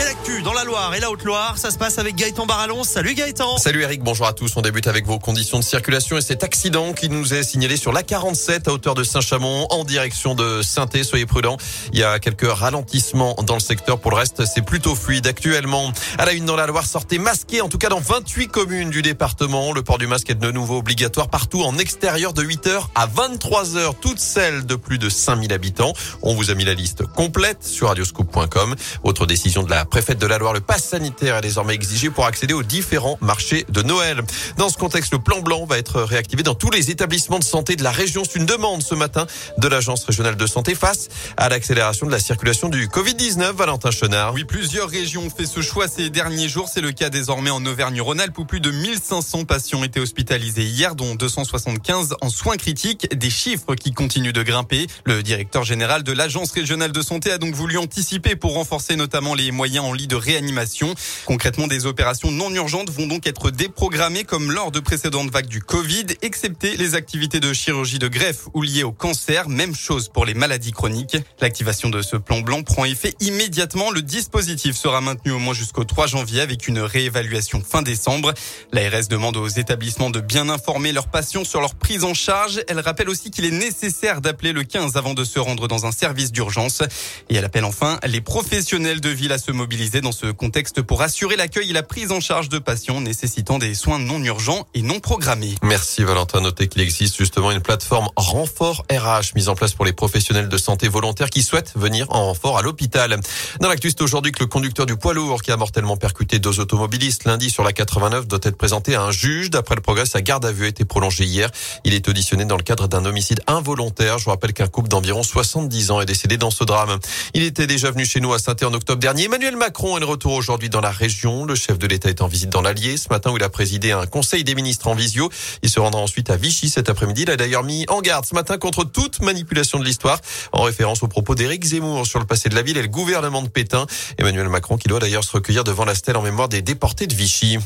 Et l'actu dans la Loire et la Haute-Loire, ça se passe avec Gaëtan Barallon. Salut Gaëtan. Salut Eric, bonjour à tous. On débute avec vos conditions de circulation et cet accident qui nous est signalé sur la 47 à hauteur de Saint-Chamond en direction de saint Soyez prudents. Il y a quelques ralentissements dans le secteur. Pour le reste, c'est plutôt fluide actuellement. À la une dans la Loire, sortez masqué, en tout cas dans 28 communes du département. Le port du masque est de nouveau obligatoire partout en extérieur de 8h à 23h, toutes celles de plus de 5000 habitants. On vous a mis la liste complète sur radioscoop.com. Autre décision de la préfète de la Loire, le pass sanitaire est désormais exigé pour accéder aux différents marchés de Noël. Dans ce contexte, le plan blanc va être réactivé dans tous les établissements de santé de la région. C'est une demande ce matin de l'Agence régionale de santé face à l'accélération de la circulation du Covid-19. Valentin Chenard. Oui, plusieurs régions ont fait ce choix ces derniers jours. C'est le cas désormais en Auvergne-Rhône-Alpes où plus de 1500 patients étaient hospitalisés hier, dont 275 en soins critiques. Des chiffres qui continuent de grimper. Le directeur général de l'Agence régionale de santé a donc voulu anticiper pour renforcer notamment les moyens en lit de réanimation. Concrètement, des opérations non urgentes vont donc être déprogrammées comme lors de précédentes vagues du Covid, excepté les activités de chirurgie de greffe ou liées au cancer. Même chose pour les maladies chroniques. L'activation de ce plan blanc prend effet immédiatement. Le dispositif sera maintenu au moins jusqu'au 3 janvier avec une réévaluation fin décembre. L'ARS demande aux établissements de bien informer leurs patients sur leur prise en charge. Elle rappelle aussi qu'il est nécessaire d'appeler le 15 avant de se rendre dans un service d'urgence. Et elle appelle enfin les professionnels de ville à se mobiliser dans ce contexte pour assurer l'accueil et la prise en charge de patients nécessitant des soins non urgents et non programmés. Merci Valentin. Notez qu'il existe justement une plateforme renfort RH mise en place pour les professionnels de santé volontaires qui souhaitent venir en renfort à l'hôpital. Dans l'actu, c'est aujourd'hui que le conducteur du poids lourd qui a mortellement percuté deux automobilistes lundi sur la 89 doit être présenté à un juge. D'après le progrès, sa garde à vue a été prolongée hier. Il est auditionné dans le cadre d'un homicide involontaire. Je vous rappelle qu'un couple d'environ 70 ans est décédé dans ce drame. Il était déjà venu chez nous à saint en octobre dernier. Emmanuel Macron est de retour aujourd'hui dans la région. Le chef de l'État est en visite dans l'Allier ce matin où il a présidé un conseil des ministres en visio. Il se rendra ensuite à Vichy cet après-midi. Il a d'ailleurs mis en garde ce matin contre toute manipulation de l'histoire en référence aux propos d'Éric Zemmour sur le passé de la ville et le gouvernement de Pétain. Emmanuel Macron qui doit d'ailleurs se recueillir devant la stèle en mémoire des déportés de Vichy.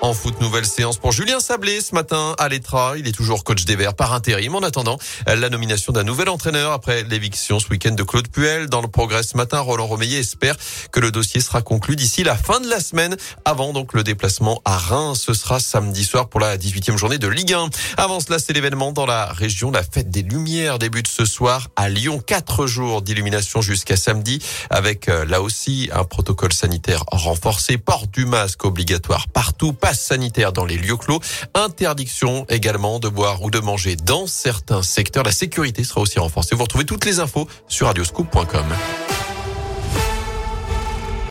En foot, nouvelle séance pour Julien Sablé ce matin à l'Etra. Il est toujours coach des Verts par intérim. En attendant, la nomination d'un nouvel entraîneur après l'éviction ce week-end de Claude Puel. Dans le progrès ce matin, Roland Romeillet espère que le dossier sera conclu d'ici la fin de la semaine. Avant donc le déplacement à Reims. Ce sera samedi soir pour la 18e journée de Ligue 1. Avant cela, c'est l'événement dans la région. La fête des Lumières débute ce soir à Lyon. Quatre jours d'illumination jusqu'à samedi avec euh, là aussi un protocole sanitaire renforcé. Port du masque obligatoire partout sanitaire dans les lieux clos, interdiction également de boire ou de manger dans certains secteurs. La sécurité sera aussi renforcée. Vous retrouvez toutes les infos sur radioscoop.com.